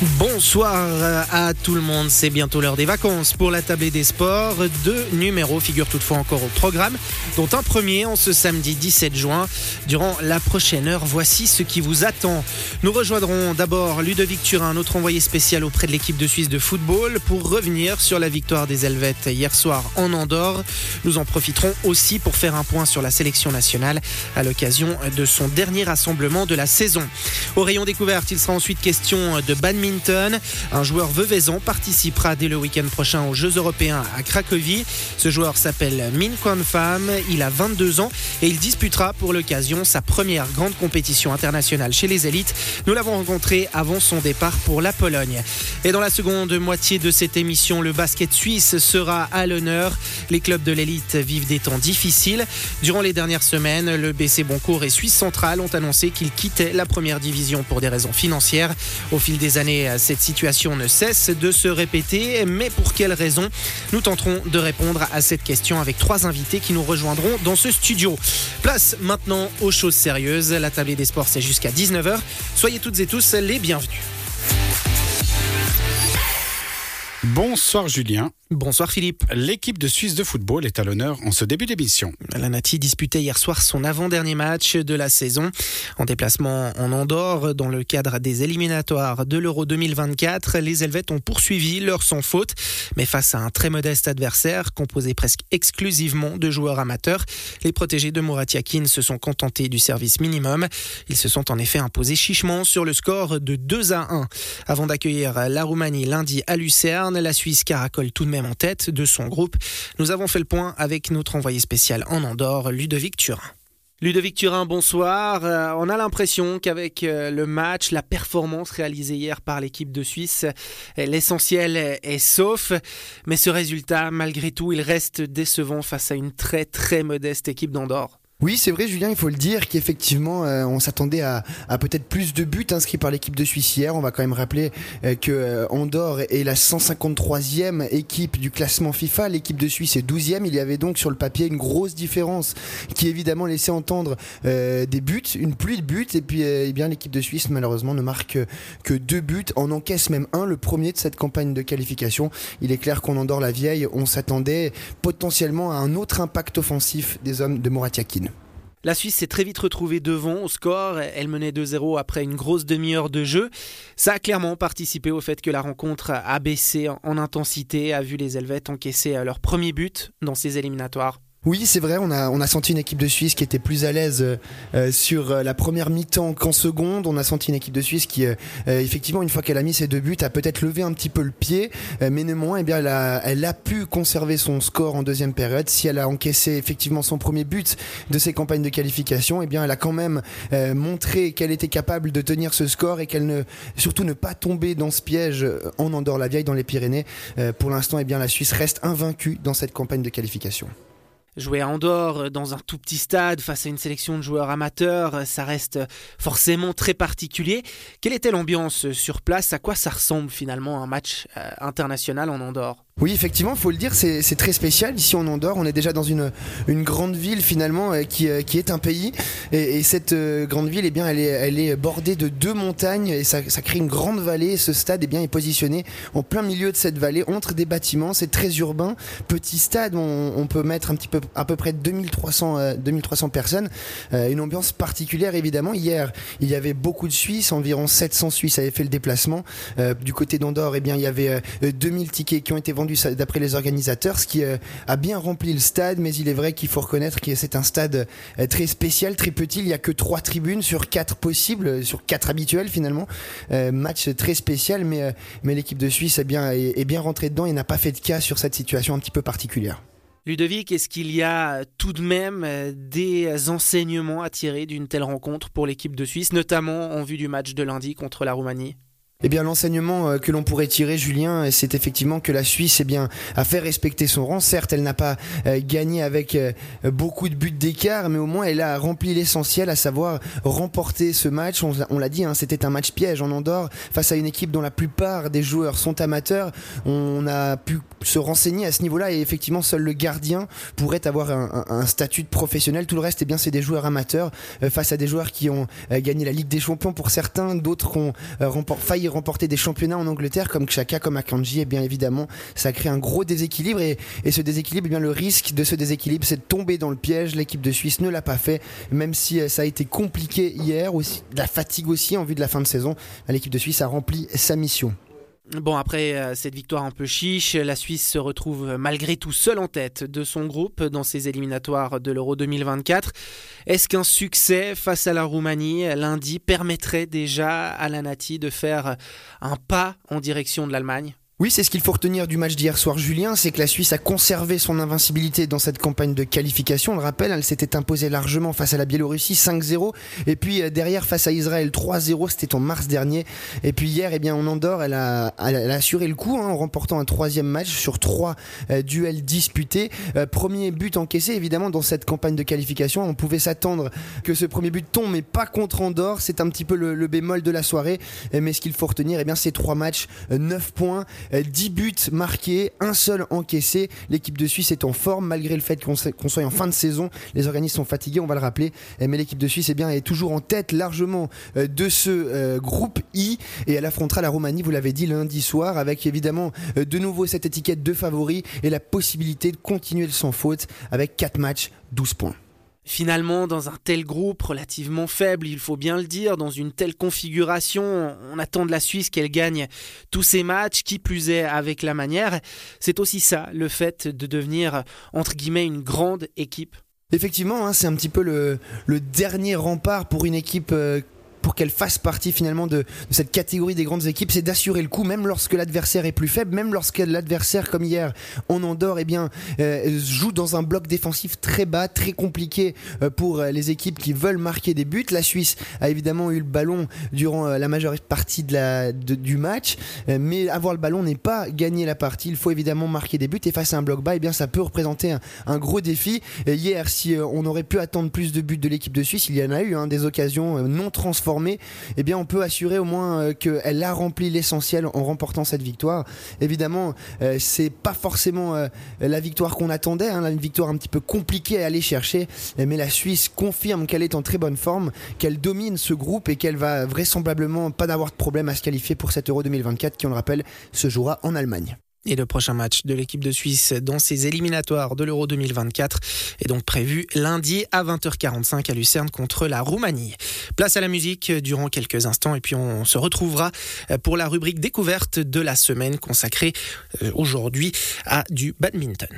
Bonsoir à tout le monde, c'est bientôt l'heure des vacances pour la table des sports. Deux numéros figurent toutefois encore au programme, dont un premier en ce samedi 17 juin. Durant la prochaine heure, voici ce qui vous attend. Nous rejoindrons d'abord Ludovic Turin, notre envoyé spécial auprès de l'équipe de Suisse de football, pour revenir sur la victoire des Helvètes hier soir en Andorre. Nous en profiterons aussi pour faire un point sur la sélection nationale à l'occasion de son dernier rassemblement de la saison. Au rayon découverte, il sera ensuite question de badminton un joueur veuvezan participera dès le week-end prochain aux Jeux européens à Cracovie. Ce joueur s'appelle Min Kwan Pham. Il a 22 ans et il disputera pour l'occasion sa première grande compétition internationale chez les élites. Nous l'avons rencontré avant son départ pour la Pologne. Et dans la seconde moitié de cette émission, le basket suisse sera à l'honneur. Les clubs de l'élite vivent des temps difficiles. Durant les dernières semaines, le BC Boncourt et Suisse Centrale ont annoncé qu'ils quittaient la première division pour des raisons financières. Au fil des années, cette situation ne cesse de se répéter, mais pour quelles raisons Nous tenterons de répondre à cette question avec trois invités qui nous rejoindront dans ce studio. Place maintenant aux choses sérieuses. La table des sports, c'est jusqu'à 19h. Soyez toutes et tous les bienvenus. Bonsoir Julien. Bonsoir Philippe. L'équipe de Suisse de football est à l'honneur en ce début d'émission. La Nati disputait hier soir son avant-dernier match de la saison en déplacement en Andorre dans le cadre des éliminatoires de l'Euro 2024. Les Helvètes ont poursuivi leur sans faute, mais face à un très modeste adversaire composé presque exclusivement de joueurs amateurs, les protégés de Moratiakin se sont contentés du service minimum. Ils se sont en effet imposés chichement sur le score de 2 à 1. Avant d'accueillir la Roumanie lundi à Lucerne, la Suisse caracole tout de même en tête de son groupe. Nous avons fait le point avec notre envoyé spécial en Andorre, Ludovic Turin. Ludovic Turin, bonsoir. Euh, on a l'impression qu'avec euh, le match, la performance réalisée hier par l'équipe de Suisse, euh, l'essentiel est sauf. Mais ce résultat, malgré tout, il reste décevant face à une très très modeste équipe d'Andorre. Oui, c'est vrai, Julien, il faut le dire qu'effectivement, euh, on s'attendait à, peut-être plus de buts inscrits par l'équipe de Suisse hier. On va quand même rappeler euh, que euh, Andorre est la 153e équipe du classement FIFA. L'équipe de Suisse est 12e. Il y avait donc sur le papier une grosse différence qui évidemment laissait entendre des buts, une pluie de buts. Et puis, eh bien, l'équipe de Suisse, malheureusement, ne marque que deux buts. En encaisse même un, le premier de cette campagne de qualification. Il est clair qu'on Andorre la vieille. On s'attendait potentiellement à un autre impact offensif des hommes de Moratiakin. La Suisse s'est très vite retrouvée devant au score. Elle menait 2-0 après une grosse demi-heure de jeu. Ça a clairement participé au fait que la rencontre a baissé en intensité, a vu les Helvètes encaisser leur premier but dans ces éliminatoires. Oui, c'est vrai, on a, senti une équipe de Suisse qui était plus à l'aise euh, sur euh, la première mi-temps qu'en seconde. On a senti une équipe de Suisse qui, euh, effectivement, une fois qu'elle a mis ses deux buts, a peut-être levé un petit peu le pied, mais néanmoins, eh bien, elle a, pu conserver son score en deuxième période. Si elle a encaissé effectivement son premier but de ses campagnes de qualification, eh bien, elle a quand même montré qu'elle était capable de tenir ce score et qu'elle ne, surtout ne pas tomber dans ce piège en Andorre-la-Vieille, dans les Pyrénées. pour l'instant, eh bien, la Suisse reste invaincue dans cette campagne de qualification. Jouer à Andorre euh, dans un tout petit stade face à une sélection de joueurs amateurs, euh, ça reste forcément très particulier. Quelle était l'ambiance sur place? À quoi ça ressemble finalement un match euh, international en Andorre? Oui, effectivement, faut le dire, c'est très spécial. Ici, on Andorre, on est déjà dans une, une grande ville finalement euh, qui, euh, qui est un pays. Et, cette euh, grande ville, eh bien, elle est, elle est bordée de deux montagnes et ça, ça crée une grande vallée. Ce stade, eh bien, est positionné en plein milieu de cette vallée, entre des bâtiments. C'est très urbain, petit stade. On, on, peut mettre un petit peu, à peu près 2300, 2300 personnes. une ambiance particulière, évidemment. Hier, il y avait beaucoup de Suisses, environ 700 Suisses avaient fait le déplacement. du côté d'Andorre, eh bien, il y avait 2000 tickets qui ont été vendus d'après les organisateurs, ce qui euh, a bien rempli le stade, mais il est vrai qu'il faut reconnaître que c'est un stade euh, très spécial, très petit. Il n'y a que trois tribunes sur quatre possibles, sur quatre habituelles finalement. Euh, match très spécial, mais, mais l'équipe de Suisse est bien, est, bien rentrée dedans et n'a pas fait de cas sur cette situation un petit peu particulière. Ludovic, est-ce qu'il y a tout de même des enseignements à tirer d'une telle rencontre pour l'équipe de Suisse, notamment en vue du match de lundi contre la Roumanie? Eh bien, l'enseignement euh, que l'on pourrait tirer, Julien, c'est effectivement que la Suisse, eh bien, a fait respecter son rang. Certes, elle n'a pas euh, gagné avec euh, beaucoup de buts d'écart, mais au moins, elle a rempli l'essentiel, à savoir remporter ce match. On, l'a dit, hein, c'était un match piège en Andorre face à une équipe dont la plupart des joueurs sont amateurs. On a pu se renseigner à ce niveau-là et effectivement, seul le gardien pourrait avoir un, statut de professionnel. Tout le reste, eh bien, c'est des joueurs amateurs face à des joueurs qui ont gagné la Ligue des Champions pour certains, d'autres ont remporté remporter des championnats en Angleterre comme Chaka, comme Akanji, et bien évidemment, ça crée un gros déséquilibre et, ce déséquilibre, eh bien le risque de ce déséquilibre, c'est de tomber dans le piège. L'équipe de Suisse ne l'a pas fait, même si euh, ça a été compliqué hier, aussi, la fatigue aussi en vue de la fin de saison. L'équipe de Suisse a rempli sa mission. Bon, après euh, cette victoire un peu chiche, la Suisse se retrouve malgré tout seule en tête de son groupe dans ses éliminatoires de l'Euro 2024. Est-ce qu'un succès face à la Roumanie lundi permettrait déjà à la Nati de faire un pas en direction de l'Allemagne? Oui, c'est ce qu'il faut retenir du match d'hier soir, Julien, c'est que la Suisse a conservé son invincibilité dans cette campagne de qualification. On le rappelle, elle s'était imposée largement face à la Biélorussie 5-0, et puis euh, derrière face à Israël 3-0, c'était en mars dernier. Et puis hier, eh bien, en Andorre, elle a, elle a assuré le coup hein, en remportant un troisième match sur trois euh, duels disputés. Euh, premier but encaissé, évidemment, dans cette campagne de qualification. On pouvait s'attendre que ce premier but tombe, mais pas contre Andorre. C'est un petit peu le, bémol de la soirée. Mais ce qu'il faut retenir, eh bien, c'est trois matchs, 9 points. 10 euh, buts marqués, un seul encaissé. L'équipe de Suisse est en forme malgré le fait qu'on soit en fin de saison. Les organismes sont fatigués, on va le rappeler. Mais l'équipe de Suisse eh bien, est toujours en tête largement euh, de ce euh, groupe I et elle affrontera la Roumanie, vous l'avez dit, lundi soir avec évidemment de nouveau cette étiquette de favori et la possibilité de continuer sans faute avec 4 matchs, 12 points. Finalement, dans un tel groupe relativement faible, il faut bien le dire, dans une telle configuration, on attend de la Suisse qu'elle gagne tous ses matchs, qui plus est avec la manière. C'est aussi ça, le fait de devenir, entre guillemets, une grande équipe. Effectivement, hein, c'est un petit peu le, dernier rempart pour une équipe euh, pour qu'elle fasse partie finalement de, cette catégorie des grandes équipes, c'est d'assurer le coup, même lorsque l'adversaire est plus faible, même lorsque l'adversaire, comme hier, en Andorre, eh bien, euh, joue dans un bloc défensif très bas, très compliqué euh, pour euh, les équipes qui veulent marquer des buts. La Suisse a évidemment eu le ballon durant la majeure partie de la, du match, mais avoir le ballon n'est pas gagner la partie. Il faut évidemment marquer des buts et face à un bloc bas, eh bien, ça peut représenter un, gros défi. hier, si on aurait pu attendre plus de buts de l'équipe de Suisse, il y en a eu hein, des occasions non transformées eh bien on peut assurer au moins euh, qu'elle a rempli l'essentiel en remportant cette victoire. Évidemment, euh, c'est pas forcément euh, la victoire qu'on attendait, hein, une victoire un petit peu compliquée à aller chercher, mais la Suisse confirme qu'elle est en très bonne forme, qu'elle domine ce groupe et qu'elle va vraisemblablement pas d'avoir de problème à se qualifier pour cet Euro 2024 qui, on le rappelle, se jouera en Allemagne. Et le prochain match de l'équipe de Suisse dans ses éliminatoires de l'Euro 2024 est donc prévu lundi à 20h45 à Lucerne contre la Roumanie. Place à la musique durant quelques instants et puis on se retrouvera pour la rubrique découverte de la semaine consacrée euh, aujourd'hui à du badminton.